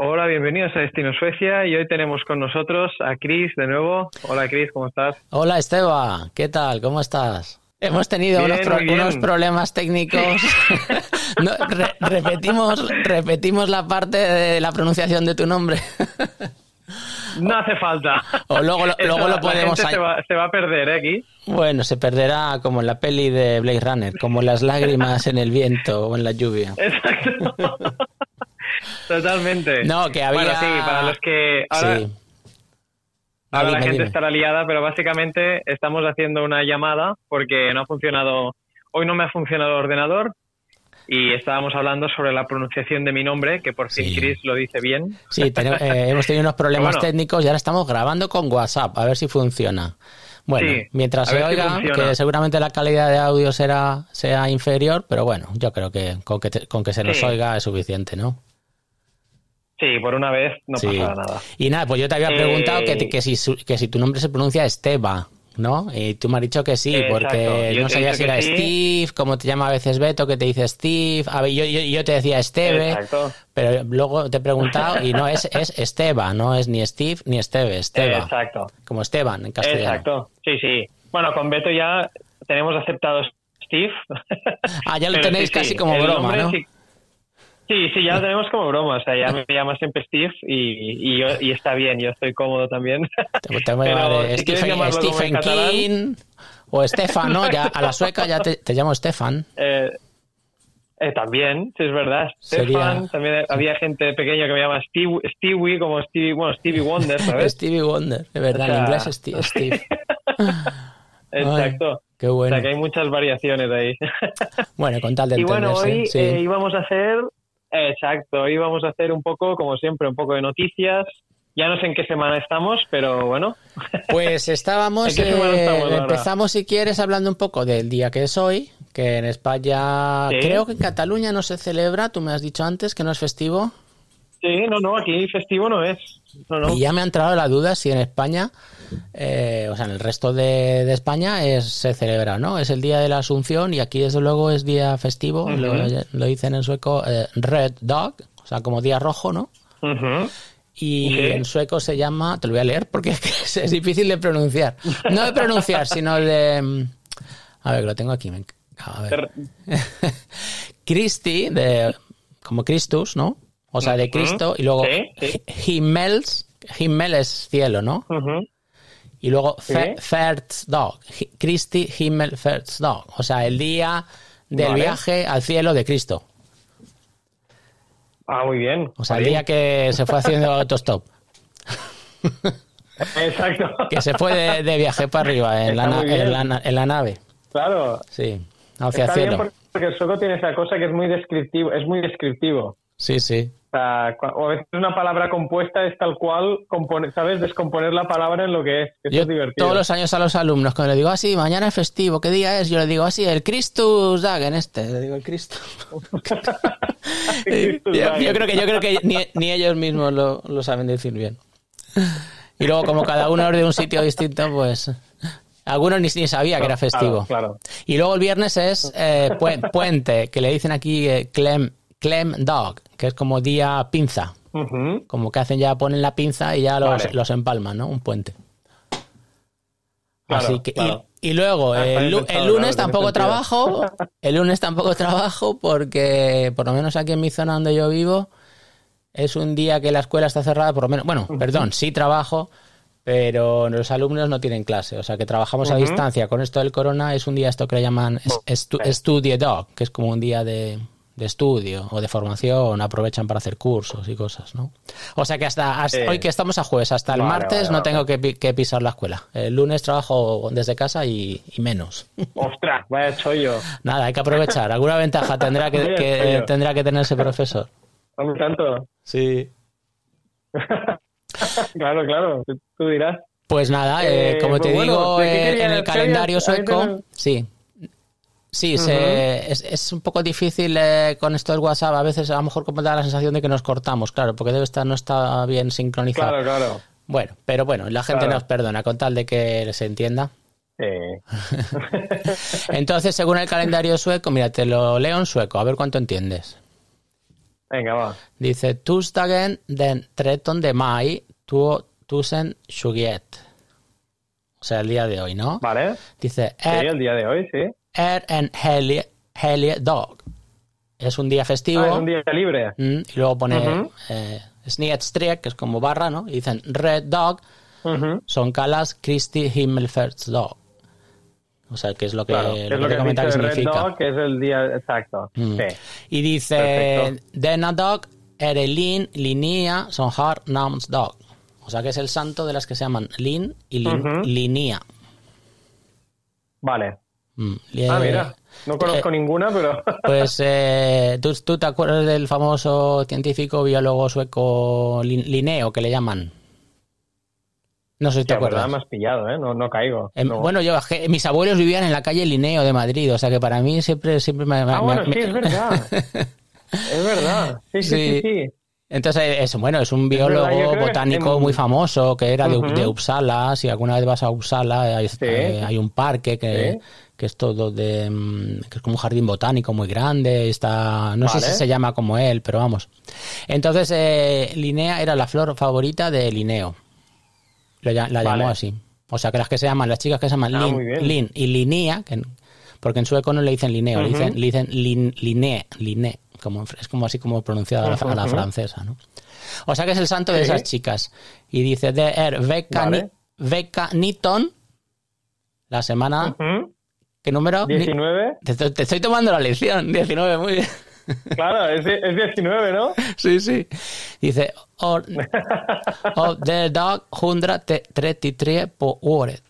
Hola, bienvenidos a Destino Suecia y hoy tenemos con nosotros a Chris de nuevo. Hola Chris, ¿cómo estás? Hola Esteba, ¿qué tal? ¿Cómo estás? Hemos tenido Bien, unos, pro- problemas técnicos. No, re- repetimos, repetimos la parte de la pronunciación de tu nombre. No hace falta. O luego lo- Eso, luego lo la podemos gente se añ- va, se va a perder ¿eh, aquí. Bueno, se perderá como en la peli de Blade Runner, como las lágrimas en el viento o en la lluvia. Exacto. Totalmente. No, que había- Bueno, sí, para los que... Ahora, Sí. ahora la gente dime. estará liada, pero básicamente estamos haciendo una llamada porque no ha funcionado... Hoy no me ha funcionado el ordenador y estábamos hablando sobre la pronunciación de mi nombre, que por fin Sí. Chris lo dice bien. Sí, tene- eh, hemos tenido unos problemas Bueno. técnicos y ahora estamos grabando con WhatsApp, a ver si funciona. Bueno, Sí, mientras se si oiga, que seguramente la calidad de audio será sea inferior, pero bueno, yo creo que con que, te- con que se nos Sí. oiga es suficiente, ¿no? Sí, por una vez no sí. pasará nada. Y nada, pues yo te había Eh, preguntado que, te- que, si, que si tu nombre se pronuncia Esteba, ¿no? Y tú me has dicho que sí, Exacto, porque yo no sabía si era sí. Steve, como te llama a veces Beto, que te dice Steve. A ver, yo, yo, yo te decía Esteve. Exacto. Pero luego te he preguntado y no es, es Esteba, no es ni Steve ni Esteve, Esteba. Exacto. Como Esteban en castellano. Exacto. Sí, sí. Bueno, con Beto ya tenemos aceptado Steve. Ah, ya lo tenéis sí, casi como broma, ¿no? Sí, sí, ya lo tenemos como broma. O sea, ya me llama siempre Steve y, y, yo- y está bien, yo estoy cómodo también. Te, te voy a llamar si Stephen, Stephen catalán, King o Stefan, ¿no? Ya, a la sueca ya te, te llamo Stefan. eh, eh, también, sí, es verdad. Sería- Stefan, también había gente pequeña que me llama Steve, Stewie, como Stevie, bueno, Stevie Wonder, ¿sabes? Stevie Wonder, de verdad, O sea, en inglés es Steve. Steve. Exacto. Ay, qué O bueno. sea, que hay muchas variaciones ahí. Bueno, con tal de Y bueno, hoy sí. eh, íbamos a hacer, exacto, hoy íbamos a hacer un poco, como siempre, un poco de noticias. Ya no sé en qué semana estamos, pero bueno. Pues estábamos, ¿En qué semana eh, empezamos si quieres hablando un poco del día que es hoy, que en España, Sí. creo que en Cataluña no se celebra, tú me has dicho antes que no es festivo, Sí, no, no, aquí festivo no es. No, no. y ya me ha entrado la duda si en España, eh, o sea, en el resto de, de España es, se celebra, ¿no? Es el día de la Asunción y aquí desde luego es día festivo, lo, lo dicen en sueco eh, Red Dog, o sea, como día rojo, ¿no? Y Sí. en sueco se llama, te lo voy a leer porque es, difícil de pronunciar. No de pronunciar, sino de... mm, A ver, lo tengo aquí. A ver. Christi, de, como Christus, ¿no? O sea, de. Cristo. Y luego Sí, sí. Himmels, Himmel es cielo, ¿no? Y luego. Dog. Christi Himmel Dog. O sea, el día del Vale. viaje al cielo de Cristo. Ah, muy bien. O sea, el día que se fue haciendo autostop. Exacto. Que se fue de, de viaje para arriba en la, bien. en, en nave. Claro. Sí, hacia Está bien cielo. porque el sueco tiene esa cosa que es muy descriptivo, es muy descriptivo. Sí, sí. O, sea, cua- o a veces una palabra compuesta es tal cual, compone- ¿sabes? Descomponer la palabra en lo que es. que eso es divertido. todos los años a los alumnos, cuando le digo así, mañana es festivo, ¿qué día es? Yo le digo así, el Christus Dagen este. Le digo el Cristo. Christus yo, creo que, yo creo que ni, ni ellos mismos lo, lo saben decir bien. Y luego, como cada uno es de un sitio distinto, pues. Algunos ni, ni sabía que era festivo. Claro, claro. Y luego el viernes es eh, pu- puente, que le dicen aquí eh, clem, clem dog, que es como día pinza. Como que hacen ya, ponen la pinza y ya los, Vale. los empalman, ¿no? Un puente. Claro, Así que, y- claro. y, luego, Ah, el, pensado, lunes claro, tampoco trabajo. El lunes tampoco trabajo porque, por lo menos aquí en mi zona donde yo vivo, es un día que la escuela está cerrada, por lo menos. Bueno, perdón, sí trabajo, pero los alumnos no tienen clase. O sea que trabajamos a distancia. Con esto del corona es un día esto que le llaman es- estu- Studio Dog, que es como un día de, de estudio o de formación. Aprovechan para hacer cursos y cosas, ¿no? O sea que hasta, hoy que estamos a jueves, hasta el Vale, martes vale, no vale. tengo que, pi- que pisar la escuela. El lunes trabajo desde casa y, y menos. Ostras, vaya chollo. Nada, hay que aprovechar. Alguna ventaja tendrá que, que- tendrá que tener ese profesor. Me tanto. Sí. claro, claro. tú- dirás. Pues nada, eh, Eh, como pues te bueno, digo, ¿de qué eh, en el calendario sueco, tenés- sí. Sí, se- es, es un poco difícil eh, con esto del WhatsApp. A veces a lo mejor como da la sensación de que nos cortamos, claro, porque debe estar no está bien sincronizado. Claro, claro. Bueno, pero bueno, la gente Claro. nos perdona con tal de que se entienda. Eh, Entonces, según el calendario sueco, mira, te lo leo en sueco, a ver cuánto entiendes. Venga, va. Dice, Tustagen den 13 de mai 2021. O sea, el día de hoy, ¿no? Vale. Dice, Sí, er, el día de hoy, sí. Er en dag. Es un día festivo. Ah, es un día libre. Mm, y luego pone Ujú. eh, Snedstreck, que es como barra, ¿no? Y dicen Red Dog, son calas Christi Himmelfahrtsdag. O sea, que es lo que, Claro, lo que es lo que que de Red significa. Dog, que es el día exacto. Mm. Sí. Y dice, Perfecto. denna dag är det Lin, Linnea som har namnsdag. O sea, que es el santo de las que se llaman Lin y Lin, Ujú. Linnea. Vale. Mm, Ah, mira. No conozco eh, ninguna, pero. Pues, eh, ¿tú, tú te acuerdas del famoso científico biólogo sueco Lin- Linneo, que le llaman? No sé si te Ya, acuerdas. verdad, me has pillado, ¿eh? No, no caigo. Em, No. Bueno, yo, mis abuelos vivían en la calle Linneo de Madrid, o sea que para mí siempre, siempre me... me- Ah, bueno, me- sí, es verdad. es verdad. Sí, sí, sí, Sí. sí. Entonces, es, bueno, es un biólogo botánico en- muy famoso que era de, Ujú. de Uppsala. Si alguna vez vas a Uppsala, hay, hay un parque que, Sí. Que es todo de. mm, que es como un jardín botánico muy grande. Está, no sé si se llama como él, pero vamos. Entonces, eh, Linnea era la flor favorita de Linneo. Lo la Vale. llamó así. O sea, que las que se llaman, las chicas que se llaman Ah, Lin. Lin y Linnea, que porque en sueco no le dicen Linneo, le dicen, le dicen Lin, Linné, Linné, como, es como así como pronunciada a la, a la Ujú. francesa, ¿no? O sea que es el santo de esas chicas. Y dice de er Vecca, Vale. ni, la semana. ¿Qué número? Ni- 19. te, estoy- te estoy tomando la lección, 19, muy bien. Claro, es, es 19, ¿no? Sí, sí. Dice, or, of the dag 133 på året.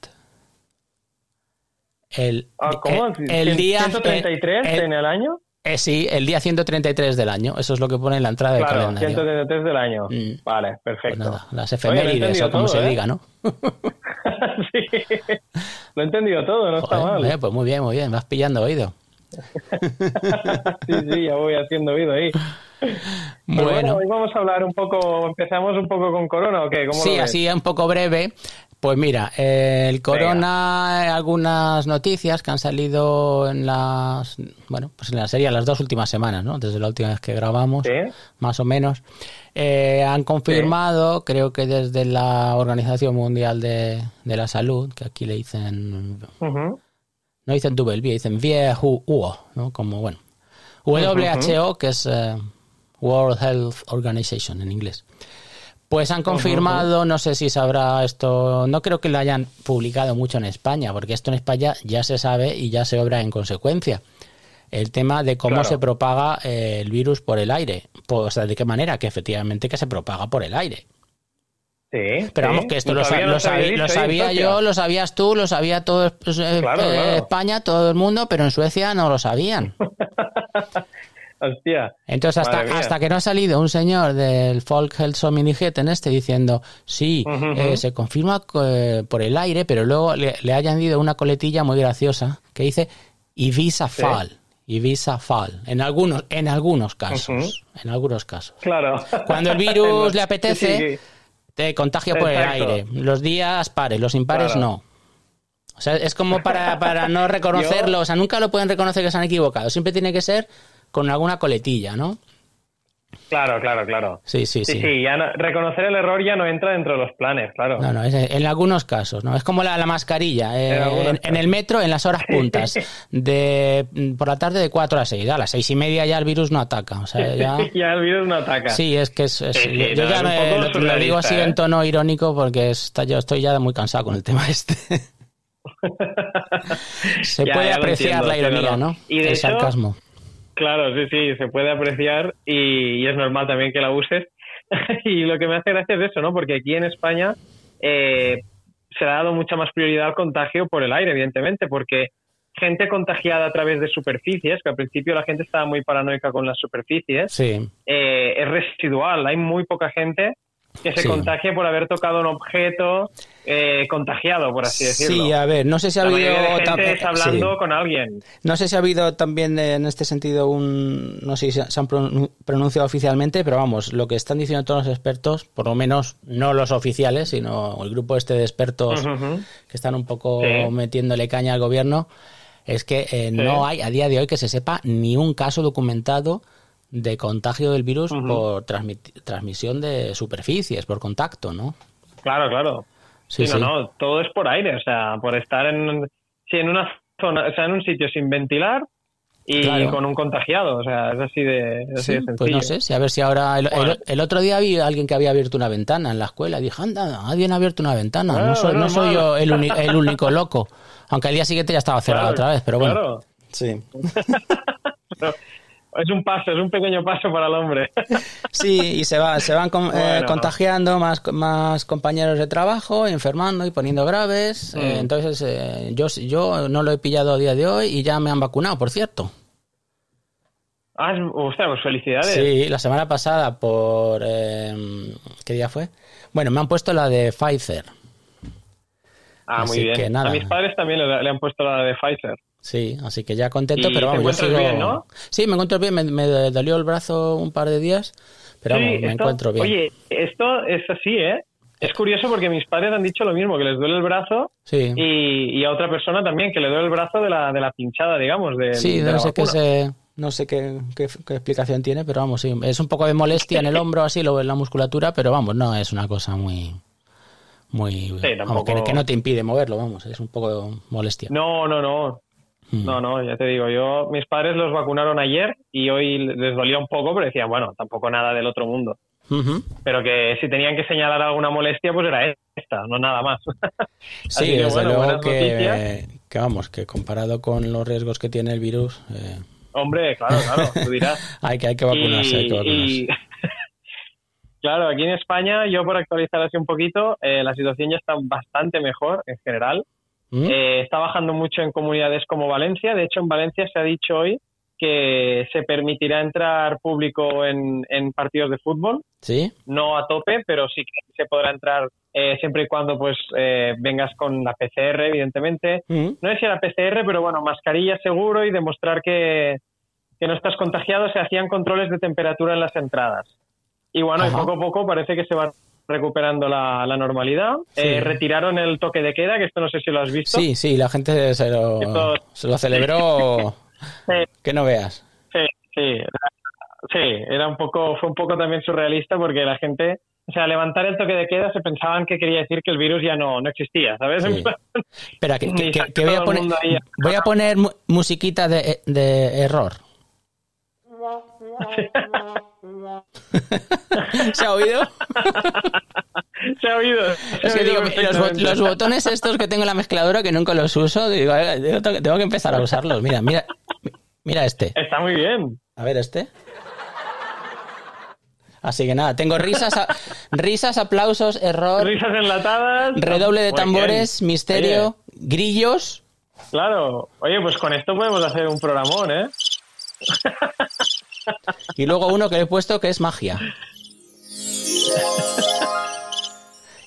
El, Ah, ¿Cómo? el, el día... 133 el- en el año. Eh, sí, el día 133 del año. Eso es lo que pone en la entrada del Claro, calendario. 133 del año. Mm. Vale, Pues perfecto. nada, las efemérides o como todo, se ¿eh? diga, ¿no? sí. Lo he entendido todo, no está mal. eh, pues muy bien, muy bien, vas pillando oído. sí, sí, ya voy haciendo oído ahí. Bueno, Bueno, hoy vamos a hablar un poco, empezamos un poco con corona o qué, ¿cómo sí, así un poco breve. Pues mira, eh, el corona, eh, algunas noticias que han salido en las, bueno, pues en la serie las dos últimas semanas, ¿no? Desde la última vez que grabamos, Sí. más o menos. Eh, han confirmado, creo que desde la Organización Mundial de, de la Salud, que aquí le dicen no dicen WB, dicen WHO, ¿no? Como, bueno, WHO, que es eh, World Health Organization en inglés. Pues han confirmado, no sé si sabrá esto, no creo que lo hayan publicado mucho en España, porque esto en España ya se sabe y ya se obra en consecuencia. El tema de cómo Claro. se propaga eh, el virus por el aire. Pues, o sea, de qué manera, que efectivamente que se propaga por el aire. Sí. Pero sí. vamos, que esto lo, sabía, lo yo, lo sabías tú, lo sabía todo pues, eh, Claro, eh, claro. España, todo el mundo, pero en Suecia no lo sabían. Hostia. Entonces, hasta, hasta que no ha salido un señor del Folk Health Sominiget en este diciendo, sí, eh, se confirma eh, por el aire, pero luego le, le ha añadido una coletilla muy graciosa que dice Ibiza Fall. Ibiza Fall. En algunos, en algunos casos. En algunos casos. Claro. Cuando el virus le apetece, Sí, sí. te contagia por el aire. Los días pares, los impares Claro. no. O sea, es como para, para no reconocerlo. O sea, nunca lo pueden reconocer que se han equivocado. Siempre tiene que ser con alguna coletilla, ¿no? Claro, claro, claro. Sí, sí, Sí, sí. sí, ya no- reconocer el error ya no entra dentro de los planes, claro. No, no, es en algunos casos, ¿no? Es como la, la mascarilla. eh, En algunos en, en el metro, en las horas puntas, de por la tarde de 4 a 6. A las seis y media ya el virus no ataca. O sea, ya... ya el virus no ataca. Sí, es que es, es- Sí, sí, yo ya me- lo, lo digo así en ¿eh? tono irónico porque está, yo estoy ya muy cansado con el tema este. Se Ya, puede ya apreciar entiendo, la ironía, no. Y de el hecho- sarcasmo. Claro, sí, sí, se puede apreciar y, y es normal también que la uses. y lo que me hace gracia es eso, ¿no? Porque aquí en España eh, se le ha dado mucha más prioridad al contagio por el aire, evidentemente, porque gente contagiada a través de superficies, que al principio la gente estaba muy paranoica con las superficies, Sí, eh, es residual. Hay muy poca gente que se Sí. contagie por haber tocado un objeto eh, contagiado, por así decirlo. sí, a ver, no sé si ha la habido... de gente está hablando sí. con alguien. No sé si ha habido también eh, en este sentido un, no sé si se han pron- pronunciado oficialmente, pero vamos, lo que están diciendo todos los expertos, por lo menos no los oficiales, sino el grupo este de expertos que están un poco Sí. metiéndole caña al gobierno, es que eh, no hay a día de hoy que se sepa ni un caso documentado de contagio del virus por transmisión de superficies, por contacto, ¿no? Claro, claro. Sí, no, no, todo es por aire, o sea, por estar en, sí, en una zona, o sea, en un sitio sin ventilar y con un contagiado, o sea, es así de, sí, Pues no sé, si a ver si ahora. El, otro día vi a alguien que había abierto una ventana en la escuela. Dije, anda, alguien ha abierto una ventana. no soy, no soy yo el, el, único loco. Aunque al día siguiente ya estaba cerrado otra vez, pero bueno. Claro. Sí. es un paso, es un pequeño paso para el hombre. Sí, y se, va, se van eh, contagiando más, más compañeros de trabajo, enfermando y poniendo graves. Eh, mm. entonces, eh, yo, yo no lo he pillado a día de hoy y ya me han vacunado, por cierto. Ah, sea, pues felicidades. Sí, la semana pasada por... ¿Qué día fue? Bueno, me han puesto la de Pfizer. Ah, muy bien. A mis padres también le han puesto la de Pfizer. Sí, así que ya contento, pero vamos, yo sigo... bien, ¿no? Sí, me encuentro bien, me, dolió el brazo un par de días, pero vamos, me encuentro bien. Oye, esto es así, ¿eh? Es curioso porque mis padres han dicho lo mismo, que les duele el brazo sí. y, a otra persona también, que le duele el brazo de la, de la pinchada, digamos. De, sí, no, sé qué no sé qué, qué, explicación tiene, pero vamos, sí, es un poco de molestia en el hombro, así, lo, en la musculatura, pero vamos, no es una cosa muy... muy que, no te impide moverlo, vamos, es un poco de molestia. No, no, no. Mm. No, no, ya te digo, yo, mis padres los vacunaron ayer y hoy les dolía un poco, pero decía, bueno, tampoco nada del otro mundo. Pero que si tenían que señalar alguna molestia, pues era esta, no nada más. sí, desde luego que, vamos, que comparado con los riesgos que tiene el virus. Eh, Hombre, claro, claro, tú dirás. hay, que, hay que vacunarse, hay que vacunarse. claro, aquí en España, yo por actualizar así un poquito, eh, la situación ya está bastante mejor en general. ¿Mm? Eh, está bajando mucho en comunidades como Valencia. De hecho, en Valencia se ha dicho hoy que se permitirá entrar público en, partidos de fútbol. Sí. No a tope, pero sí que se podrá entrar eh, siempre y cuando pues eh, vengas con la PCR, evidentemente. ¿Mm? No decía la PCR, pero bueno, mascarilla seguro y demostrar que, no estás contagiado. Se hacían controles de temperatura en las entradas. Y bueno, y poco a poco parece que se va recuperando la, normalidad. Eh, retiraron el toque de queda, que esto no sé si lo has visto. Sí, sí, la gente se lo, se lo celebró. Que no veas. Sí, sí. Sí, era un poco, fue un poco también surrealista porque la gente, o sea, levantar el toque de queda se pensaban que quería decir que el virus ya no, no existía, ¿sabes? Espera, que, voy, a poner, voy a poner musiquita de, de error. ¿Se ha oído? Se ha oído. es que digo, los, botones estos que tengo en la mezcladora que nunca los uso, digo, tengo que empezar a usarlos. Mira, mira, mira este. Está muy bien. A ver este. Así que nada, tengo risas, risas, aplausos, error. Risas enlatadas. Redoble de tambores, misterio, grillos. Claro. Oye, pues con esto podemos hacer un programón, ¿eh? Y luego uno que he puesto que es magia.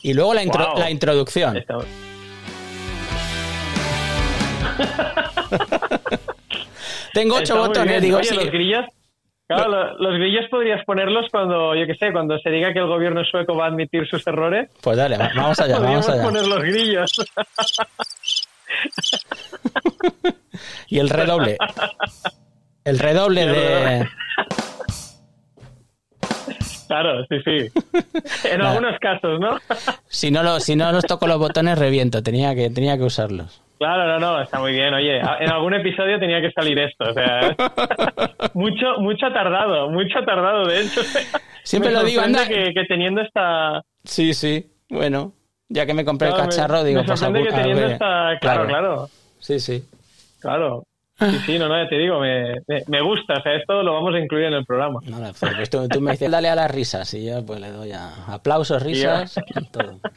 Y luego la, la introducción. Tengo ocho botones, digo, Oye, los grillos, claro, los grillos podrías ponerlos cuando, yo qué sé, cuando se diga que el gobierno sueco va a admitir sus errores. Pues dale, vamos allá, vamos allá. poner los grillos. y el redoble. El redoble de... Claro, sí, sí. En algunos casos, ¿no? Si no, lo, si no los toco los botones, reviento. Tenía que, tenía que usarlos. Claro, no, no, está muy bien. Oye, en algún episodio tenía que salir esto. O sea, mucho, mucho tardado, mucho tardado, de hecho. Siempre lo digo, anda. Que, que teniendo esta. Sí, sí. Bueno, ya que me compré el cacharro, digo, me pues que teniendo esta. Claro, claro. Sí, sí. Claro. Sí, sí, no, no, ya te digo, me, me, gusta, o sea, esto lo vamos a incluir en el programa. No, no, pues tú, me dices, dale a las risas, y yo pues le doy a aplausos, risas, todo.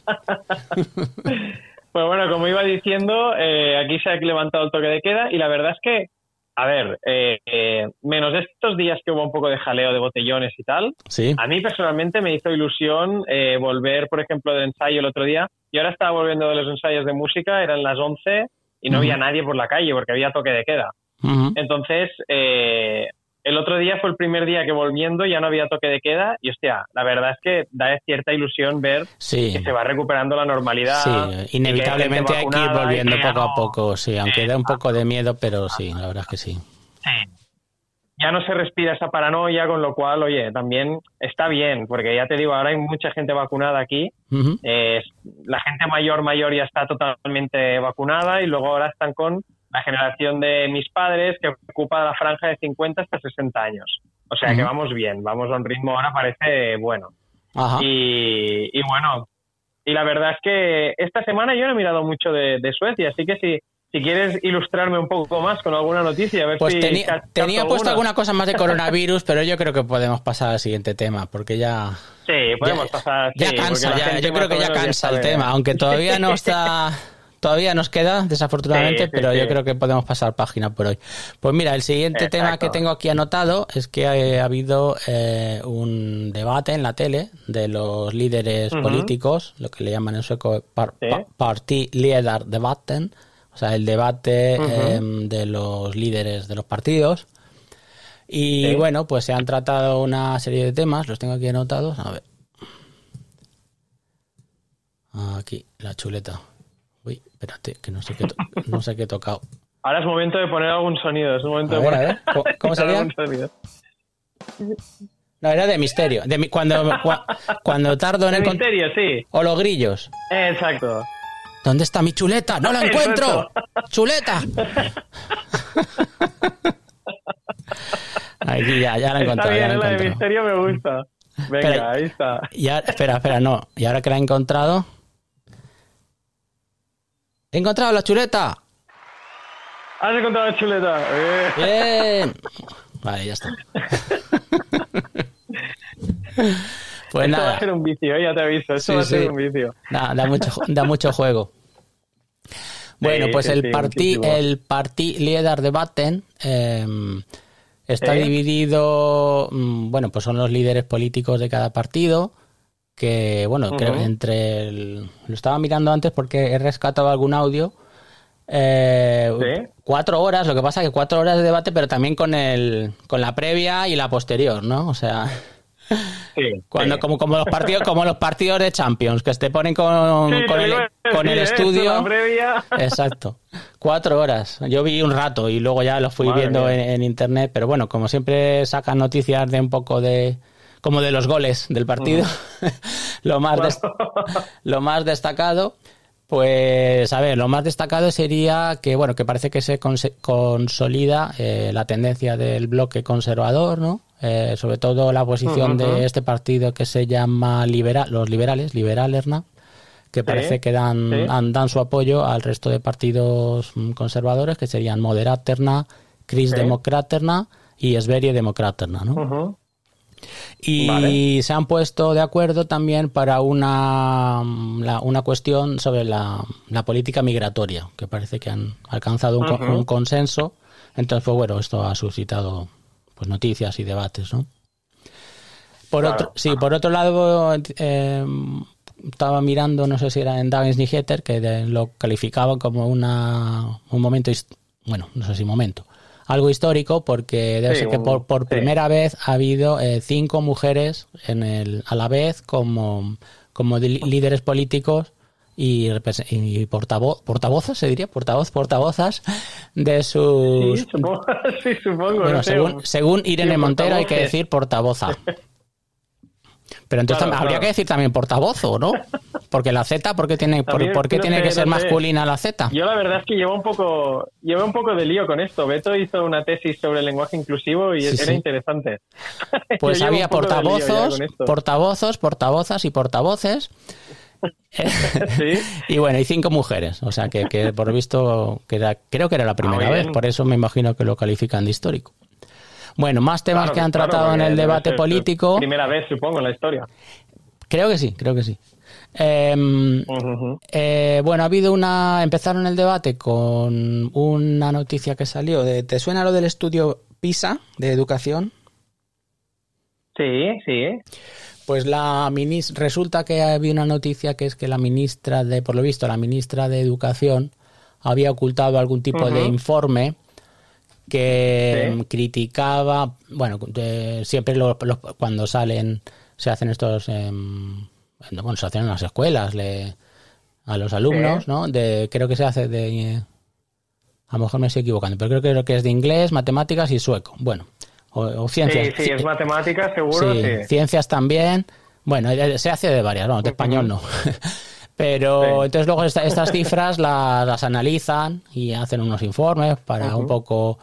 Pues bueno, como iba diciendo, eh, aquí se ha levantado el toque de queda y la verdad es que, a ver, eh, eh, menos estos días que hubo un poco de jaleo de botellones y tal, ¿Sí? a mí personalmente me hizo ilusión volver, por ejemplo, del ensayo el otro día. Y ahora estaba volviendo de los ensayos de música, eran las 11 y no había nadie por la calle porque había toque de queda. Entonces, eh, el otro día fue el primer día que volviendo ya no había toque de queda y hostia, la verdad es que da cierta ilusión ver que se va recuperando la normalidad. Sí, inevitablemente hay, que ir volviendo poco a poco, sí, aunque da un poco de miedo, pero sí, la verdad es que sí. Ya no se respira esa paranoia, con lo cual, oye, también está bien, porque ya te digo, ahora hay mucha gente vacunada aquí, eh, la gente mayor, mayor ya está totalmente vacunada y luego ahora están con la generación de mis padres que ocupa la franja de 50 hasta 60 años. O sea que vamos bien, vamos a un ritmo ahora parece bueno. Y, bueno, y la verdad es que esta semana yo no he mirado mucho de, de Suecia, así que si si quieres ilustrarme un poco más con alguna noticia, a ver pues tenía, tenía puesto alguna cosa más de coronavirus, pero yo creo que podemos pasar al siguiente tema, porque ya... Sí, podemos pasar. Ya cansa, ya, yo creo que ya cansa el tema, aunque todavía no está... Todavía nos queda, desafortunadamente, pero yo creo que podemos pasar página por hoy. Pues mira, el siguiente tema que tengo aquí anotado es que ha, habido eh, un debate en la tele de los líderes políticos, lo que le llaman en sueco Party Leader Debatten, o sea, el debate em, de los líderes de los partidos. Y bueno, pues se han tratado una serie de temas, los tengo aquí anotados. A ver. Aquí, la chuleta. Uy, espérate, que no sé qué, no sé qué he tocado. Ahora es momento de poner algún sonido, es momento de poner... ¿Cómo sería? No, era de misterio. De, cuando, cuando tardo en el... misterio, sí. O los grillos. Exacto. ¿Dónde está mi chuleta? ¡No la encuentro! ¡Chuleta! Ahí ya, ya la he encontrado. Está bien, la, de misterio me gusta. Venga, ahí está. Ya, espera, espera, no. Y ahora que la he encontrado. ¡He encontrado la chuleta! ¡Has encontrado la chuleta! ¡Bien! Vale, ya está. Pues Esto va a ser un vicio, ya te aviso. Esto va a ser un vicio. da, mucho, da mucho juego. Bueno, pues el Parti, el Parti Leader de Batten em, está dividido, mm, bueno, pues son los líderes políticos de cada partido, que, bueno, creo entre lo estaba mirando antes porque he rescatado algún audio. Eh, cuatro horas, lo que pasa que cuatro horas de debate, pero también con el, con la previa y la posterior, ¿no? O sea, cuando, Como, como, los partidos, como los partidos de Champions, que te ponen con, con el, con el estudio. Exacto. Cuatro horas. Yo vi un rato y luego ya lo fui viendo en, internet, pero bueno, como siempre sacan noticias de un poco de como de los goles del partido, lo más lo más destacado. Pues a ver, lo más destacado sería que bueno, que parece que se consolida eh, la tendencia del bloque conservador, ¿no? Eh, sobre todo la posición de este partido que se llama liberal, los liberales, Liberalerna, que parece que dan, dan su apoyo al resto de partidos mm, conservadores, que serían Moderaterna, Cris Democraterna y Sverie Democraterna, ¿no? Y se han puesto de acuerdo también para una, una cuestión sobre la, política migratoria, que parece que han alcanzado un, un consenso. Entonces, pues bueno, esto ha suscitado pues noticias y debates, ¿no? Por otro, sí, por otro lado, eh, estaba mirando, no sé si era en Dagens Nyheter, que lo calificaba como una, un momento, bueno, no sé si momento, algo histórico, porque debe ser que por, por primera vez ha habido eh, cinco mujeres en el, a la vez como, como líderes políticos y, y portavoz, portavozas, se diría, portavoz, portavozas de sus... Sí, supongo, sí, supongo bueno, según, según, Irene Montero hay que decir portavoza. Pero entonces habría que decir también portavozo, ¿no? Porque la Z, ¿por qué tiene, por, qué tiene que ser masculina la Z? Yo la verdad es que llevo un poco llevo un poco de lío con esto. Beto hizo una tesis sobre el lenguaje inclusivo y era interesante. Pues había portavozos, portavozos, portavozas y portavoces y bueno, y cinco mujeres, o sea que, que por visto que creo que era la primera vez, por eso me imagino que lo califican de histórico. Bueno, más temas que han tratado en el debate político. Primera vez, supongo, en la historia. Creo que sí, creo que sí. Em, eh, bueno, ha habido una. Empezaron el debate con una noticia que salió. De, ¿Te suena lo del estudio PISA de educación? Sí, sí. Pues la ministra, resulta que había una noticia que es que la ministra de, por lo visto, la ministra de Educación había ocultado algún tipo de informe que criticaba, bueno, siempre cuando salen, se hacen estos, em, bueno, se hacen en las escuelas, le, a los alumnos, ¿no? De, creo que se hace de, a lo mejor me estoy equivocando, pero creo que es de inglés, matemáticas y sueco. Bueno, o, ciencias. Sí, sí, es matemáticas, seguro. Sí, ciencias también. Bueno, eh, se hace de varias, no, de español no. Pero entonces luego estas cifras las, analizan y hacen unos informes para un poco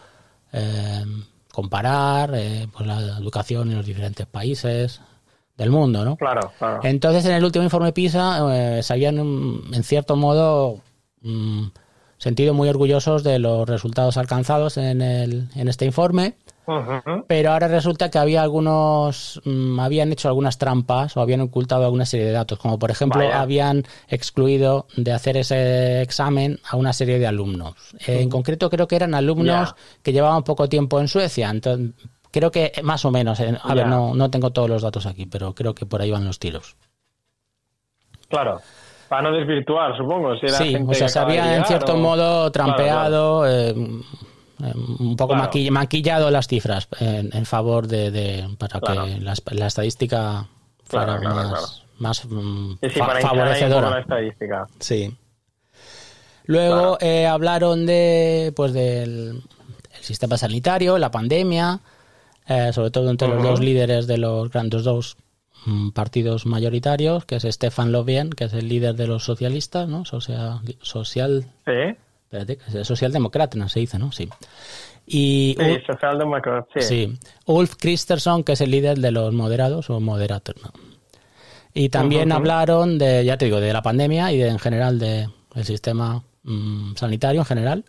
eh, comparar eh, pues la educación en los diferentes países del mundo, ¿no? Claro, claro. Entonces en el último informe PISA se habían, en cierto modo, mm, sentido muy orgullosos de los resultados alcanzados en, el, en este informe. Pero ahora resulta que había algunos, mm, habían hecho algunas trampas o habían ocultado alguna serie de datos, como por ejemplo habían excluido de hacer ese examen a una serie de alumnos. en concreto creo que eran alumnos que llevaban poco tiempo en Suecia, entonces creo que más o menos, eh, a ver, no, no tengo todos los datos aquí, pero creo que por ahí van los tiros. Claro. Para no desvirtuar, supongo. sí, o sea, se había en cierto modo trampeado. Eh, eh, un poco maquillado las cifras en, favor de, para que la, estadística fuera más, mm, favorecedora. La estadística. Sí. Luego eh, hablaron de pues del sistema sanitario, la pandemia, eh, sobre todo entre los dos líderes de los grandes dos partidos mayoritarios, que es Stefan Löfven, que es el líder de los socialistas, ¿no? Social, social ¿Sí? Espérate, socialdemócrata, ¿no? Se dice, ¿no? Sí. Y sí, socialdemócrata, sí. sí. Ulf Christensen, que es el líder de los moderados o moderatos, ¿no? Y también hablaron de, ya te digo, de la pandemia y de, en general del sistema mm, sanitario en general.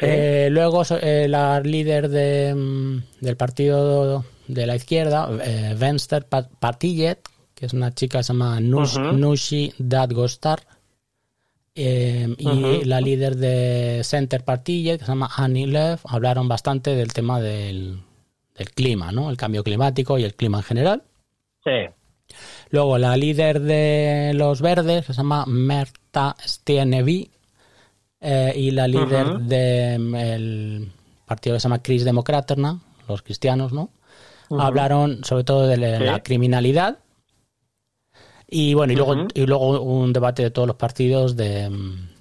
Eh, luego eh, la líder de, mm, del partido de la izquierda, eh, Venstre Partiet, que es una chica que se llama Nushi Dadgostar, eh, y la líder de Center Party, que se llama Annie Lev, hablaron bastante del tema del, clima, ¿no? El cambio climático y el clima en general. Sí. Luego la líder de los verdes, que se llama Merta Stienevi, eh, y la líder del partido que se llama Chris Democraterna, los cristianos, ¿no? Hablaron sobre todo de la criminalidad. Y bueno, y luego, y luego un debate de todos los partidos de mm,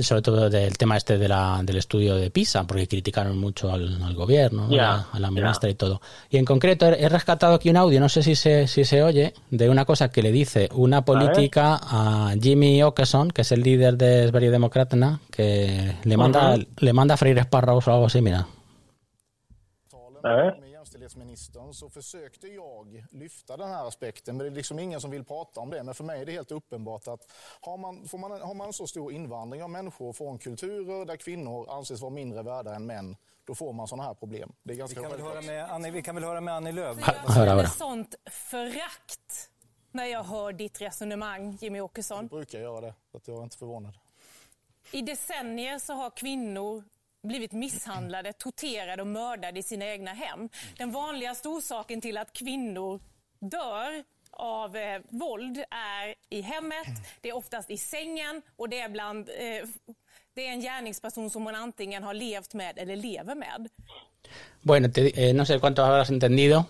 sobre todo del tema este de la, del estudio de PISA, porque criticaron mucho al, gobierno, a, la ministra y todo. Y en concreto he rescatado aquí un audio, no sé si se, si se oye, de una cosa que le dice una política a, Jimmy Okeson, que es el líder de Democrata, que le manda, le manda a freír espárragos o algo así, mira. A ver. Jämställdhetsministern så försökte jag lyfta den här aspekten. Men det är liksom ingen som vill prata om det. Men för mig är det helt uppenbart att har man, får man, har man så stor invandring av människor från kulturer där kvinnor anses vara mindre värda än män, då får man sådana här problem. Det är ganska vi, kan väl höra med Annie, vi kan väl höra med Annie Lööf. Jag känner sånt förakt när jag hör ditt resonemang, Jimmy Åkesson. Jag brukar göra det, så att jag är inte förvånad. I decennier så har kvinnor blivit misshandlade, torterade och mördade i sina egna hem. Den vanligaste orsaken till att kvinnor dör av eh, våld är i hemmet, det är oftast i sängen och det är bland eh, det är en gärningsperson som hon antingen har levt med eller lever med. Bueno, te, eh, no sé cuánto habrás entendido.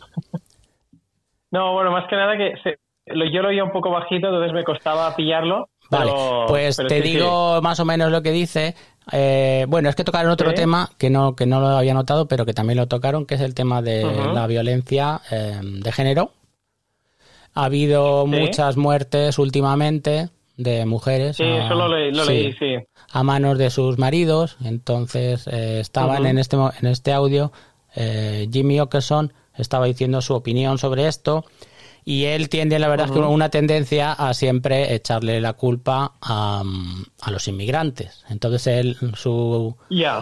No, bueno, más que nada que se, lo, yo lo oía un poco bajito, entonces me costaba pillarlo. Vale, pues te digo más o menos lo que dice. Eh, bueno, es que tocaron otro tema que no, que no lo había notado, pero que también lo tocaron, que es el tema de la violencia eh, de género. Ha habido muchas muertes últimamente de mujeres a, manos de sus maridos. Entonces eh, estaban en, este, en este audio, Jimmy Okerson estaba diciendo su opinión sobre esto y él tiene, la verdad, que una tendencia a siempre echarle la culpa a, los inmigrantes. Entonces, él, su,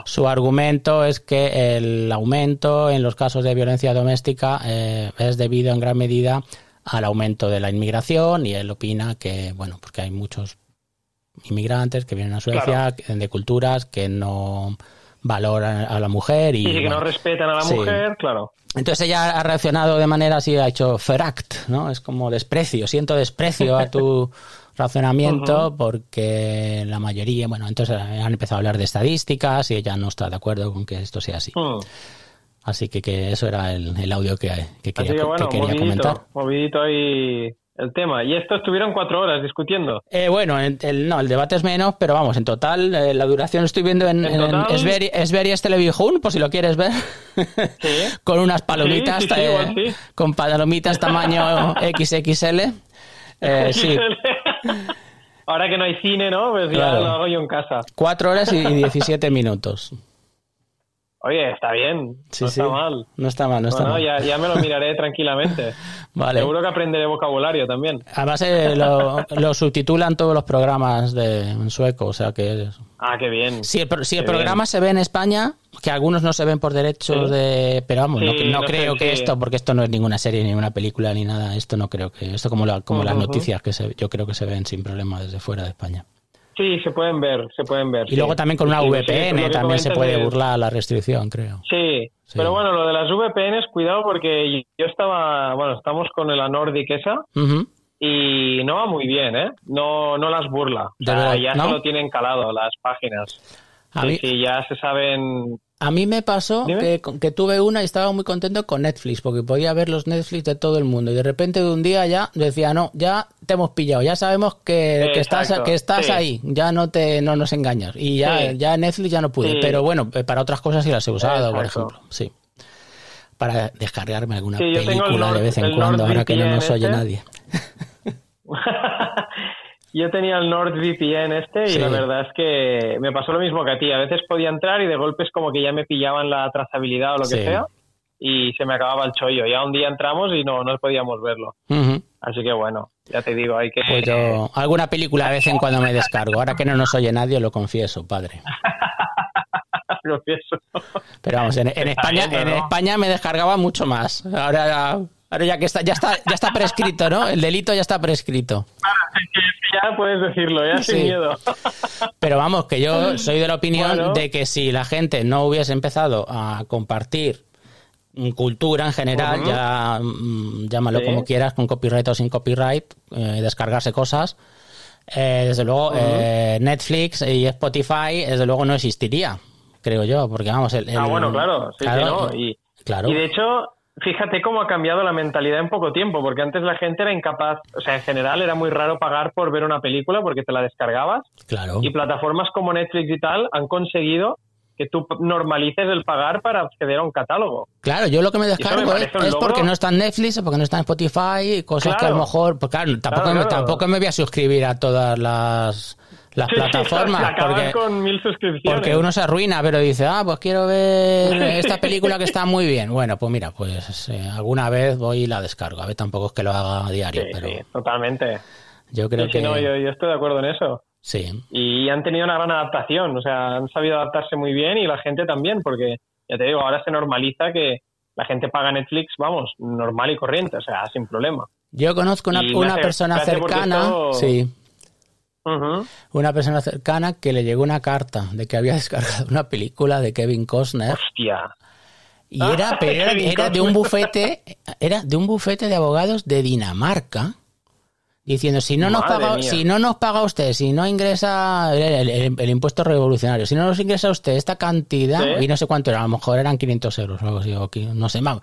su argumento es que el aumento en los casos de violencia doméstica eh, es debido en gran medida al aumento de la inmigración y él opina que, bueno, porque hay muchos inmigrantes que vienen a Suecia de culturas que no valoran a la mujer y, que no respetan a la mujer, claro. Entonces ella ha reaccionado de manera así, ha hecho feract, ¿no? Es como desprecio, siento desprecio a tu razonamiento porque la mayoría, bueno, entonces han empezado a hablar de estadísticas y ella no está de acuerdo con que esto sea así. Hmm. Así que, que, eso era el, audio que, que quería, que quería comentar. Movidito ahí el tema. Y esto estuvieron cuatro horas discutiendo. Eh, bueno, en- el, no, el debate es menos, pero vamos, en total, eh, la duración estoy viendo en, ¿En en Esberias Televisión, por si lo quieres ver, Sí. con unas palomitas, Sí, sí, sí, igual sí. con palomitas tamaño XXL. Eh, sí, Ahora que no hay cine, ¿no? Pues Claro. ya lo hago yo en casa. cuatro horas y 17 minutos. Oye, está bien. Sí, no sí. está mal. No está mal, no está Bueno, mal. ya, ya me lo miraré tranquilamente. Vale. Seguro que aprenderé vocabulario también. Además, eh, lo, lo subtitulan todos los programas de, en sueco, o sea que... Ah, qué bien. Si el, si el programa se ve en España, que algunos no se ven por derechos Sí. de... Pero vamos, no, sé, creo que esto, porque esto no es ninguna serie, ni una película, ni nada, esto no creo que... Esto como, la- como las noticias que se, yo creo que se ven sin problema desde fuera de España. Sí, se pueden ver, se pueden ver. Y sí. luego también con una Sí, VPN también se puede burlar la restricción, creo. Sí, Sí. pero bueno, lo de las VPNs, cuidado porque yo estaba, bueno, estamos con la Nordic esa y no va muy bien, ¿eh? No, no las burla. O sea, ya ¿no? se lo tienen calado las páginas. A mí- sí, ya se saben. A mí me pasó que, que tuve una y estaba muy contento con Netflix, porque podía ver los Netflix de todo el mundo. Y de repente de un día ya decía, no, ya te hemos pillado, ya sabemos que, que estás, que estás sí. ahí, ya no te no nos engañas. Y ya, Sí. ya Netflix ya no pude. Sí. Pero bueno, eh, para otras cosas sí las he usado, por ejemplo. Sí. Para descargarme alguna película de vez en cuando, ahora que no nos oye este. nadie. Yo tenía el NordVPN este y Sí. la verdad es que me pasó lo mismo que a ti. A veces podía entrar y de golpes como que ya me pillaban la trazabilidad o lo que Sí. sea y se me acababa el chollo. Ya un día entramos y no, no podíamos verlo. Así que bueno, ya te digo, hay que... Pues yo, alguna película de vez en cuando me descargo. Ahora que no nos oye nadie, lo confieso, padre. Confieso. Pero vamos, en, España, bien, en. España me descargaba mucho más. Ahora, ahora ya que está, ya está, ya está prescrito, ¿no? El delito ya está prescrito. ya puedes decirlo, ya Sí. sin miedo. Pero vamos, que yo soy de la opinión Bueno. de que si la gente no hubiese empezado a compartir cultura en general, ya mm, llámalo Sí. como quieras, con copyright o sin copyright, eh, descargarse cosas, eh, desde luego eh, Netflix y Spotify, desde luego no existiría, creo yo, porque vamos, el, Ah, bueno, claro, sí, sí, claro, ¿no? Y, claro. y de hecho, fíjate cómo ha cambiado la mentalidad en poco tiempo, porque antes la gente era incapaz, o sea, en general era muy raro pagar por ver una película porque te la descargabas claro. y plataformas como Netflix y tal han conseguido que tú normalices el pagar para acceder a un catálogo. Claro, yo lo que me descargo me es, porque no está en Netflix o porque no está en Spotify y cosas que a lo mejor, pues claro, tampoco, Claro, me, tampoco me voy a suscribir a todas las, las plataformas Acabas porque, con mil suscripciones. porque uno se arruina, pero dice, ah, pues quiero ver esta película que está muy bien. Bueno, pues mira, pues eh, alguna vez voy y la descargo. A ver, tampoco es que lo haga a diario, Sí, pero sí, totalmente. yo creo Sí, que sí, no, yo, yo estoy de acuerdo en eso. sí. y han tenido una gran adaptación, o sea, han sabido adaptarse muy bien y la gente también, porque ya te digo, ahora se normaliza que la gente paga Netflix, vamos, normal y corriente, o sea, sin problema. Yo conozco una, una hace persona cercana, esto- sí, Una persona cercana que le llegó una carta de que había descargado una película de Kevin Costner Hostia. Y era, Ah, pero era, Kevin era de un bufete, era de un bufete de abogados de Dinamarca, diciendo si no nos Madre paga, mía. si no nos paga usted, si no ingresa el, el- el impuesto revolucionario, si no nos ingresa usted esta cantidad, Sí. y no sé cuánto era, a lo mejor eran 500 euros o algo así, o qui- no sé no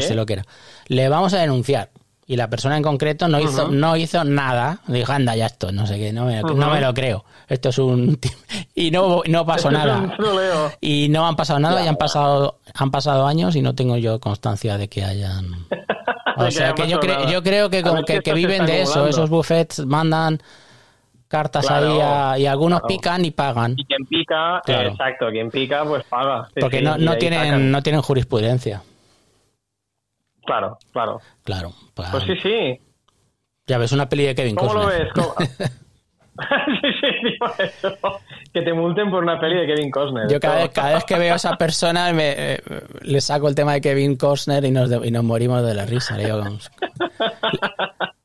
Sí. sé lo que era, le vamos a denunciar. Y la persona en concreto no hizo, no hizo nada. Dijo, anda, ya esto, no sé qué, no me, no me lo creo. Esto es un... Y no, no pasó nada. Y no han pasado nada, Ya. y han pasado, han pasado años y no tengo yo constancia de que hayan. O sea que yo, nada. yo creo que, como que, que viven de eso. Esos buffets mandan cartas Claro, ahí a- y algunos claro. pican y pagan. Y quien pica, Claro. exacto, quien pica, pues paga. Sí, Porque sí, no, no, tienen, sacan. no tienen jurisprudencia. Claro, claro. Claro. pa- Pues sí, sí. Ya ves una peli de Kevin ¿Cómo lo Costner. ves? ¿Cómo- sí, sí, digo eso. Que te multen por una peli de Kevin Costner. Yo cada vez, cada vez que veo a esa persona me, eh, le saco el tema de Kevin Costner y nos, y nos morimos de la risa. Le digo,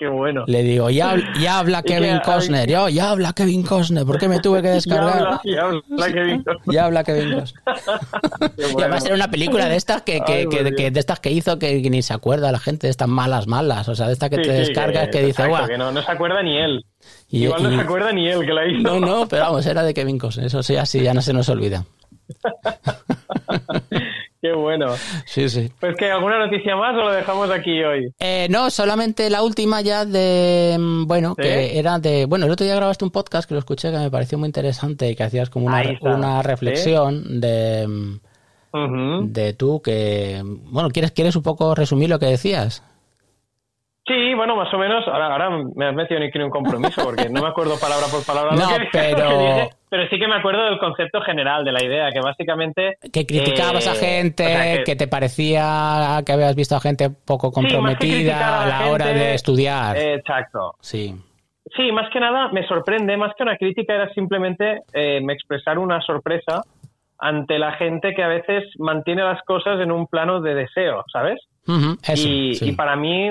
Qué bueno. le digo, ya, habla- ya habla ¿Y qué Kevin hay? Costner. Yo, ya habla Kevin Costner. ¿Por qué me tuve que Ya descargar? habla, ya habla Kevin Costner. Ya habla Kevin Costner. Era una película de estas que, que, Ay, que- muy que- bien. de estas que hizo que, ni se acuerda la gente, de estas malas, malas. O sea, de estas que Sí, te sí, descargas que, dice, guau. no, no se acuerda ni él. Y- Igual no y- se acuerda ni él que la hizo. No, no, pero vamos, era de Kevin Costner. Eso sí, así ya no se nos olvida. Qué bueno. Sí, sí. Pues que alguna noticia más o lo dejamos aquí hoy. Eh, no, solamente la última ya de, mm, bueno, ¿Sí? que era de, bueno, el otro día grabaste un podcast que lo escuché que me pareció muy interesante y que hacías como una, reflexión de, mm, de tú que, bueno, ¿quieres, ¿quieres un poco resumir lo que decías? Sí, bueno, más o menos. Ahora, ahora me has metido en un compromiso porque no me acuerdo palabra por palabra No, lo, que, pero- lo que dije, pero sí que me acuerdo del concepto general de la idea, que básicamente... Que criticabas eh, a gente, o sea, que... que- te parecía que habías visto a gente poco comprometida a a la, hora gente, de estudiar. eh, exacto. sí. Sí, más que nada me sorprende, más que una crítica era simplemente eh, me expresar una sorpresa ante la gente que a veces mantiene las cosas en un plano de deseo, ¿sabes? Eso, y, sí. y para mí,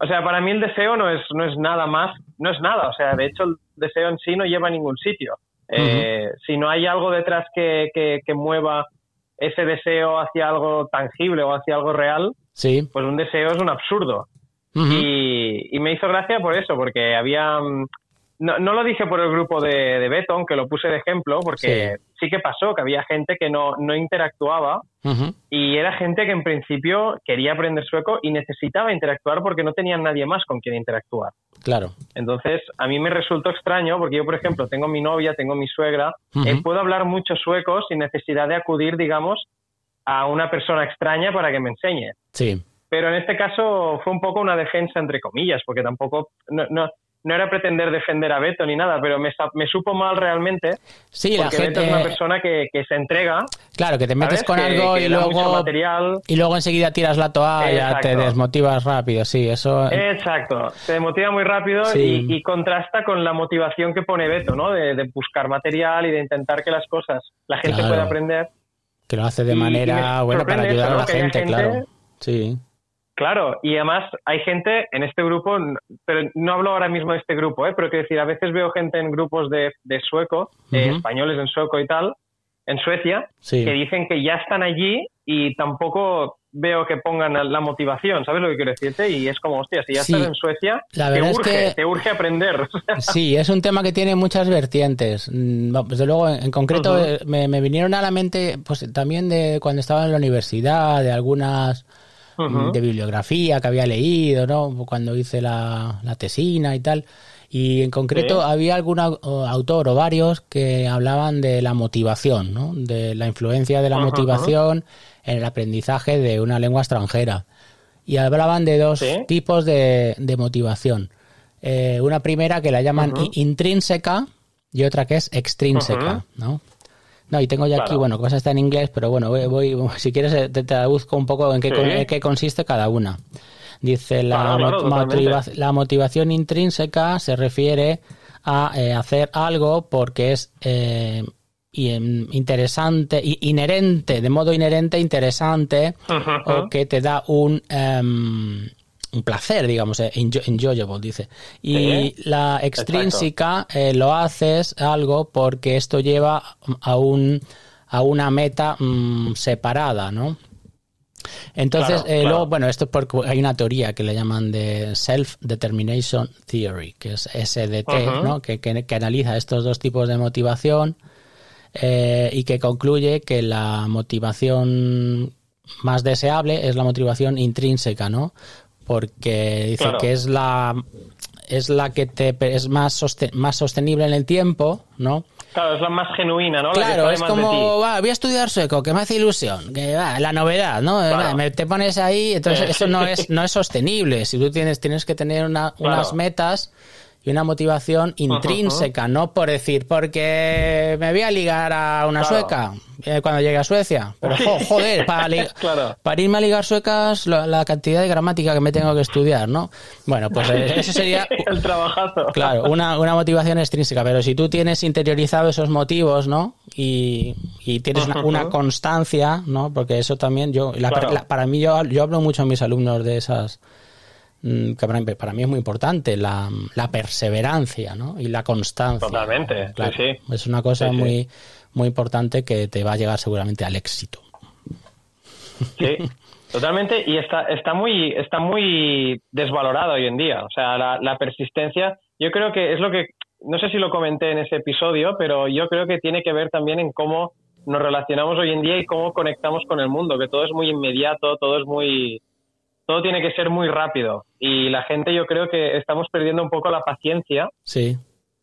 o sea, para mí el deseo no es, no es nada más, no es nada, o sea, de hecho el deseo en sí no lleva a ningún sitio. Eh, Si no hay algo detrás que, que, que mueva ese deseo hacia algo tangible o hacia algo real, Sí. pues un deseo es un absurdo. Y, y me hizo gracia por eso, porque había... No, no lo dije por el grupo de, de Beton, que lo puse de ejemplo, porque sí, que pasó, que había gente que no, no interactuaba y era gente que en principio quería aprender sueco y necesitaba interactuar porque no tenían nadie más con quien interactuar. Claro. Entonces, a mí me resultó extraño porque yo, por ejemplo, tengo mi novia, tengo mi suegra, eh, puedo hablar mucho sueco sin necesidad de acudir, digamos, a una persona extraña para que me enseñe. Sí. Pero en este caso fue un poco una defensa entre comillas, porque tampoco no, no, no era pretender defender a Beto ni nada, pero me, supo mal realmente, Sí, la gente. Beto es una persona que, que se entrega, Claro, que te metes ¿sabes? con algo que y luego. material. Y luego enseguida tiras la toalla, Exacto. te desmotivas rápido, sí, eso. Exacto, se motiva muy rápido Sí. y, y contrasta con la motivación que pone Beto, ¿no? De, de buscar material y de intentar que las cosas la gente Claro. pueda aprender. que lo hace de y- y manera, me bueno, para ayudar eso, a la gente, gente- claro. Sí. Claro, y además hay gente en este grupo, pero no hablo ahora mismo de este grupo, ¿eh? pero quiero decir, a veces veo gente en grupos de, de sueco, eh, españoles en sueco y tal, en Suecia, Sí. que dicen que ya están allí y tampoco veo que pongan la motivación, ¿sabes lo que quiero decirte? Y es como, hostia, si ya Sí. estás en Suecia, La te verdad es urge, que- te urge aprender. Sí, es un tema que tiene muchas vertientes. Mm, Desde luego, en, concreto, eh, me, me vinieron a la mente, pues también de cuando estaba en la universidad, de algunas de bibliografía que había leído, ¿no? Cuando hice la, la tesina y tal. Y en concreto Sí. había algún autor o varios que hablaban de la motivación, ¿no? De la influencia de la motivación en el aprendizaje de una lengua extranjera. Y hablaban de dos Sí. tipos de, de motivación. Eh, una primera que la llaman intrínseca y otra que es extrínseca. ¿no? No, y tengo ya aquí, bueno, cosas está en inglés, pero bueno, voy, voy- si quieres eh, te traduzco un poco en qué, Sí. con- en qué consiste cada una. Dice, la, Claro, claro, motiva- la motivación intrínseca se refiere a eh, hacer algo porque es eh, interesante, inherente, de modo inherente, interesante, o que te da un, em, un placer, digamos, eh, enjo- enjoyable, dice. Y la extrínseca eh, lo haces algo porque esto lleva a un a una meta mm, separada, ¿no? Entonces, Claro, eh, claro. luego, bueno, esto es porque hay una teoría que le llaman de Self-Determination Theory, que es SDT. ¿no? que, que- que analiza estos dos tipos de motivación eh, y que concluye que la motivación más deseable es la motivación intrínseca, ¿no? Porque dice Claro. que es la es la que te es más soste- más sostenible en el tiempo, ¿no? Claro, es la más genuina, ¿no? La que Claro, es como, va, voy a estudiar sueco, que me hace ilusión, que va, la novedad, ¿no? Claro. Me- te pones ahí, entonces eso no es, no es sostenible. Si tú tienes, tienes que tener una- Claro. unas metas y una motivación intrínseca, no por decir, porque me voy a ligar a una sueca eh, cuando llegue a Suecia. Pero jo- joder, para, li- Claro. para irme a ligar suecas, la cantidad de gramática que me tengo que estudiar, ¿no? Bueno, pues eh, eso sería el trabajazo. Claro, una, una motivación extrínseca, pero si tú tienes interiorizado esos motivos, ¿no? Y, y tienes una, constancia, ¿no? Porque eso también, yo, la- Claro. la- para mí, yo, yo hablo mucho a mis alumnos de esas, mm, que para, para mí es muy importante, la, la perseverancia, ¿no? Y la constancia. Totalmente, Claro, sí. Es una cosa sí. muy, muy importante que te va a llegar seguramente al éxito. Sí, totalmente. Y está, está muy, está muy desvalorado hoy en día. O sea, la, la persistencia, yo creo que es lo que, no sé si lo comenté en ese episodio, pero yo creo que tiene que ver también en cómo nos relacionamos hoy en día y cómo conectamos con el mundo, que todo es muy inmediato, todo es muy todo tiene que ser muy rápido y la gente yo creo que estamos perdiendo un poco la paciencia. Sí.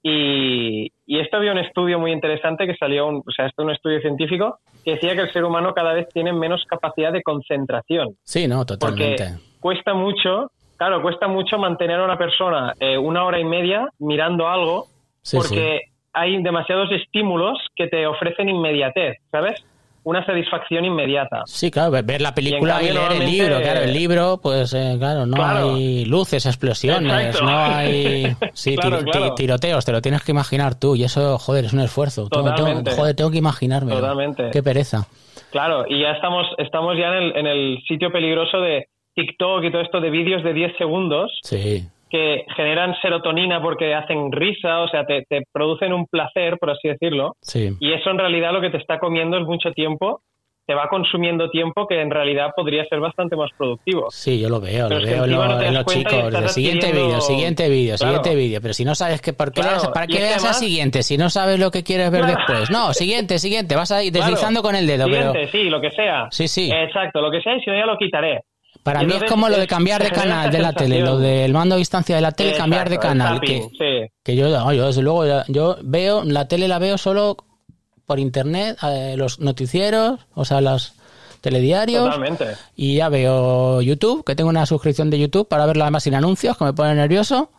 Y, y esto había un estudio muy interesante que salió, un, o sea, esto es un estudio científico que decía que el ser humano cada vez tiene menos capacidad de concentración. Sí, no, totalmente. Porque cuesta mucho, claro, cuesta mucho mantener a una persona eh, una hora y media mirando algo Sí, porque hay demasiados estímulos que te ofrecen inmediatez, ¿sabes? Una satisfacción inmediata. Sí, claro, ver- la película y, cambio, leer el libro. Claro, el libro, pues eh, claro, no Claro. hay luces, explosiones, Exacto. no hay sí, Claro, claro. tiroteos, te lo tienes que imaginar tú y eso, joder, es un esfuerzo. Tengo- joder, tengo que imaginarme. Totalmente. Qué pereza. Claro, y ya estamos, estamos ya en el, en el sitio peligroso de TikTok y todo esto de vídeos de 10 segundos Sí, que generan serotonina porque hacen risa, o sea, te, te producen un placer, por así decirlo, sí. y eso en realidad lo que te está comiendo es mucho tiempo, te va consumiendo tiempo que en realidad podría ser bastante más productivo. Sí, yo lo veo, Pero lo veo en, lo- no los chicos. De siguiente adquiriendo- vídeo, siguiente vídeo, Claro. siguiente vídeo. Pero si no sabes que por qué Claro, para qué es le que das a además- siguiente, si no sabes lo que quieres ver Claro. después. No, siguiente, siguiente, vas a ir deslizando con el dedo, Siguiente, pero sí, lo que sea. Sí, sí. Exacto, lo que sea, y si no ya lo quitaré. Para mí es como lo de cambiar de canal de la tele, lo del mando a distancia de la tele, cambiar de Exacto, canal. Que, sí. que yo, no, yo desde luego, yo veo, la tele la veo solo por internet, eh, los noticieros, o sea, los telediarios. Totalmente. Y ya veo YouTube, que tengo una suscripción de YouTube para verla más sin anuncios, que me pone nervioso.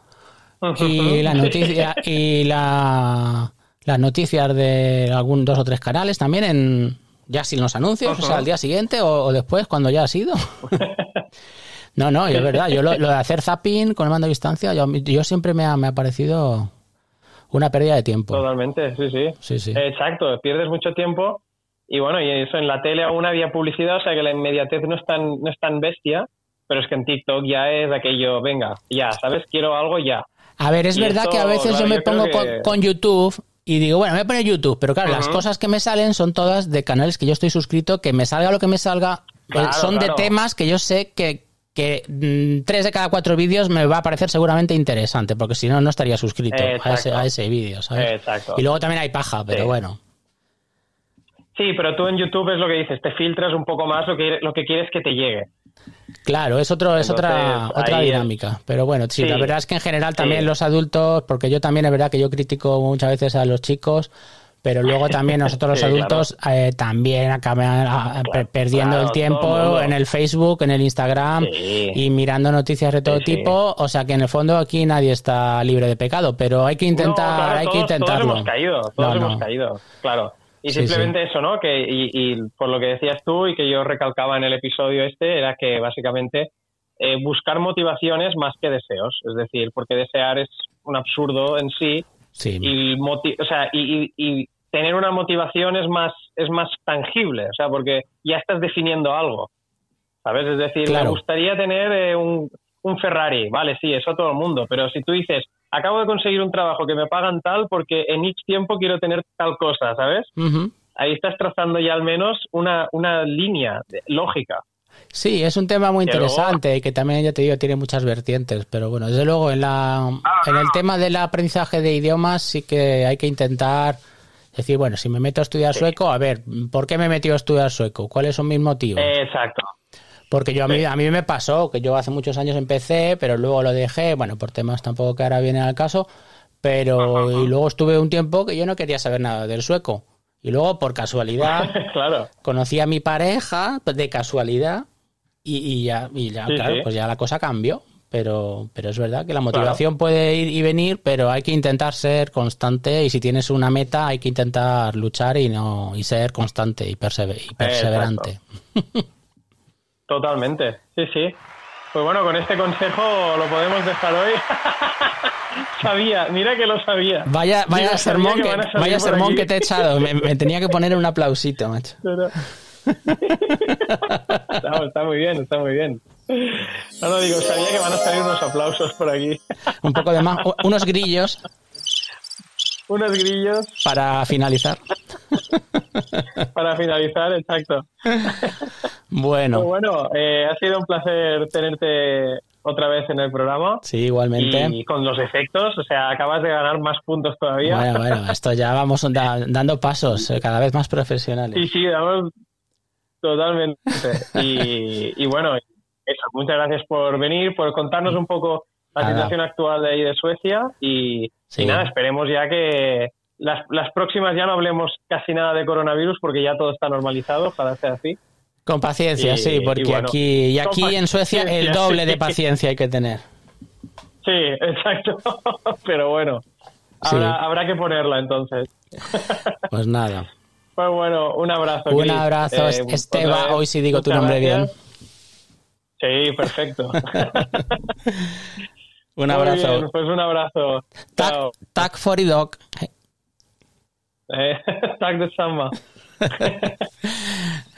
Y la noticia, y la, las noticias de algún dos o tres canales también en ya sin los anuncios, o sea, al día siguiente o, o después cuando ya ha sido. no, no, es verdad, yo lo, lo de hacer zapping con el mando a distancia, yo, yo siempre me ha, me ha parecido una pérdida de tiempo. Totalmente, sí, sí. Sí, sí. Exacto, pierdes mucho tiempo y bueno, y eso en la tele aún había publicidad, o sea que la inmediatez no es tan, no es tan bestia, pero es que en TikTok ya es aquello, venga, ya, ¿sabes? Quiero algo ya. A ver, es Y verdad esto, que a veces claro, yo me yo pongo con, que- con YouTube y digo, bueno, me voy a poner YouTube, pero claro, las cosas que me salen son todas de canales que yo estoy suscrito, que me salga lo que me salga, eh, Claro, son claro. de temas que yo sé que, que mm, tres de cada cuatro vídeos me va a parecer seguramente interesante, porque si no, no estaría suscrito a ese, a ese vídeo, ¿sabes? Exacto. Y luego también hay paja, pero Sí. bueno. Sí, pero tú en YouTube es lo que dices, te filtras un poco más lo que, lo que quieres que te llegue. Claro, es otro, es otra, otra dinámica. Pero bueno, sí, Sí, la verdad es que en general también sí. los adultos, porque yo también es verdad que yo critico muchas veces a los chicos, pero luego también nosotros los Sí, adultos eh, también acaban a- a- per- perdiendo claro, el tiempo el en el Facebook, en el Instagram Sí. y mirando noticias de todo Sí, tipo. O sea que en el fondo aquí nadie está libre de pecado, pero hay que intentar, No, hay que intentarlo. Todos hemos caído, todos No, hemos caído, claro. Y simplemente eso, ¿no? Que, y, y por lo que decías tú y que yo recalcaba en el episodio este, era que básicamente eh, buscar motivaciones más que deseos. Es decir, porque desear es un absurdo en sí Sí. y, o sea, y tener una motivación es más, es más tangible, o sea, porque ya estás definiendo algo, ¿sabes? Es decir, Claro. me gustaría tener eh, un, un Ferrari, vale, sí, eso todo el mundo, pero si tú dices, acabo de conseguir un trabajo que me pagan tal porque en X tiempo quiero tener tal cosa, ¿sabes? Ahí estás trazando ya al menos una, una línea de- lógica. Sí, es un tema muy luego- interesante y que también, ya te digo, tiene muchas vertientes. Pero bueno, desde luego, en, la, en el tema del aprendizaje de idiomas sí que hay que intentar decir, bueno, si me meto a estudiar sueco, a ver, ¿por qué me he metido a estudiar sueco? ¿Cuáles son mis motivos? Exacto. Porque yo a mí, a mí me pasó que yo hace muchos años empecé, pero luego lo dejé, bueno, por temas tampoco que ahora vienen al caso, pero y luego estuve un tiempo que yo no quería saber nada del sueco. Y luego, por casualidad, claro. conocí a mi pareja pues, de casualidad y, y ya, y ya Sí, claro, sí. pues ya la cosa cambió. Pero, pero es verdad que la motivación puede ir y venir, pero hay que intentar ser constante y si tienes una meta hay que intentar luchar y no y ser constante y, perseve- y perseverante. Totalmente, sí, sí. Pues bueno, con este consejo lo podemos dejar hoy. sabía, mira que lo sabía. Vaya, vaya sermón, que, vaya sermón aquí. te he echado. Me, me tenía que poner un aplausito, macho. Pero- está muy bien, está muy bien. No, no, digo, sabía que van a salir unos aplausos por aquí. Un poco de más, unos grillos unos grillos para finalizar. para finalizar, exacto. Bueno, Pues bueno, eh, ha sido un placer tenerte otra vez en el programa. Sí, igualmente. Y con los efectos, o sea, acabas de ganar más puntos todavía. Bueno, bueno, esto ya vamos da- dando pasos eh, cada vez más profesionales. Sí, sí, damos totalmente. Y, y bueno, eso, muchas gracias por venir, por contarnos un poco la Nada. situación actual de ahí de Suecia y, Sí. y nada, esperemos ya que las, las próximas ya no hablemos casi nada de coronavirus porque ya todo está normalizado, ojalá sea así. Con paciencia, Y- sí, porque y bueno, aquí y aquí en Suecia el doble sí. de paciencia hay que tener. Sí, exacto. Pero bueno, Sí. habrá, habrá que ponerla entonces. Pues nada. Pues bueno, un abrazo. Un abrazo, Eh, Esteba, hoy sí digo tu nombre gracias. Sí, perfecto. Un Muy abrazo. bien, pues un abrazo. Chao. Tack, tack for idag. Eh, tack detsamma.